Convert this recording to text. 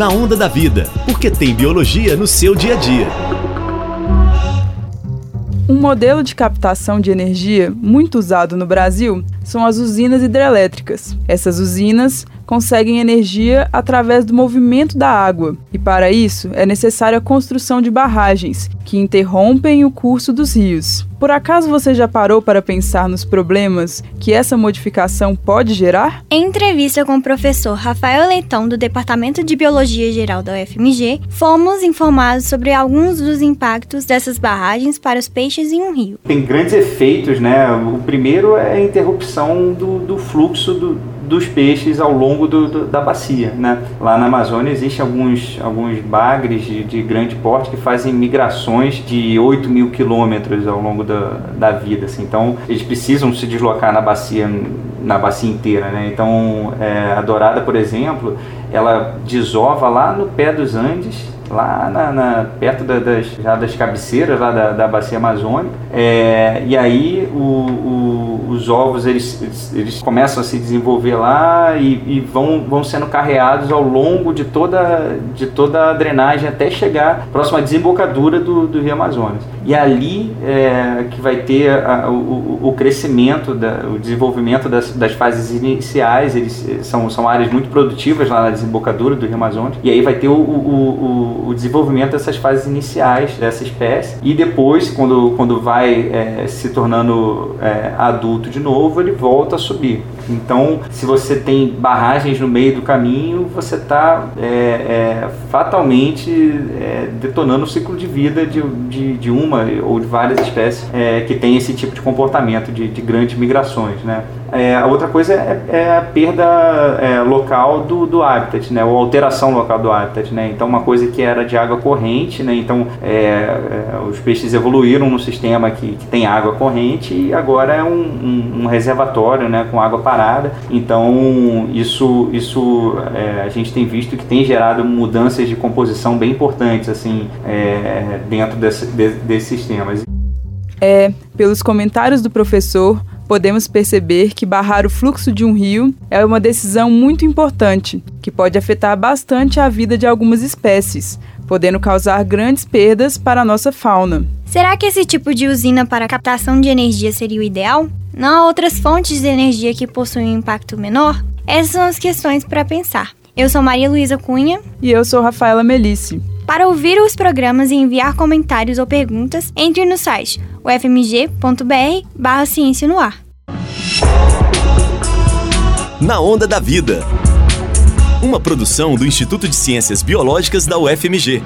na Onda da Vida, porque tem biologia no seu dia a dia. Um modelo de captação de energia muito usado no Brasil são as usinas hidrelétricas. Essas usinas conseguem energia através do movimento da água, e para isso é necessária a construção de barragens, que interrompem o curso dos rios. Por acaso você já parou para pensar nos problemas que essa modificação pode gerar? Em entrevista com o professor Rafael Leitão, do Departamento de Biologia Geral da UFMG, fomos informados sobre alguns dos impactos dessas barragens para os peixes em um rio. Tem grandes efeitos, né? O primeiro é a interrupção do, do fluxo do, dos peixes ao longo do, do, da bacia. Né? Lá na Amazônia existem alguns, alguns bagres de, de grande porte que fazem migrações de 8 mil quilômetros ao longo da, da vida. Assim. Então, eles precisam se deslocar na bacia, na bacia inteira. Né? Então, é, a dourada, por exemplo, ela desova lá no pé dos Andes lá na, na perto da, das, já das cabeceiras lá da, da bacia amazônica. É, e aí o, o, os ovos eles, eles, eles, começam a se desenvolver lá e, e, vão, vão sendo carreados ao longo de toda, de toda a drenagem até chegar próximo à desembocadura do, do Rio Amazonas. E ali é, que vai ter a, o, o crescimento, da, o desenvolvimento das, das fases iniciais, eles são, são áreas muito produtivas lá na desembocadura do Rio Amazonas, e aí vai ter o, o, o desenvolvimento dessas fases iniciais dessa espécie e depois, quando, quando vai é, se tornando é, adulto de novo, ele volta a subir. Então, se você tem barragens no meio do caminho, você está é, é, fatalmente é, detonando o ciclo de vida de, de, de, uma ou de várias espécies é, que tem esse tipo de comportamento de, de grandes migrações. Né? É, a outra coisa é, é a perda é, local do, do habitat, né? ou alteração local do habitat. Né? Então, uma coisa que era de água corrente, né? então é, os peixes evoluíram no sistema que, que, tem água corrente e agora é um, um, um reservatório né? com água parada. Então, isso, isso é, a gente tem visto que tem gerado mudanças de composição bem importantes assim, é, dentro de, desses sistemas. É, pelos comentários do professor, podemos perceber que barrar o fluxo de um rio é uma decisão muito importante, que pode afetar bastante a vida de algumas espécies, podendo causar grandes perdas para a nossa fauna. Será que esse tipo de usina para captação de energia seria o ideal? Não há outras fontes de energia que possuem um impacto menor? Essas são as questões para pensar. Eu sou Maria Luísa Cunha. E eu sou Rafaela Melice. Para ouvir os programas e enviar comentários ou perguntas, entre no site ufmg.br barra ciência no ar. Na Onda da Vida. Uma produção do Instituto de Ciências Biológicas da UFMG.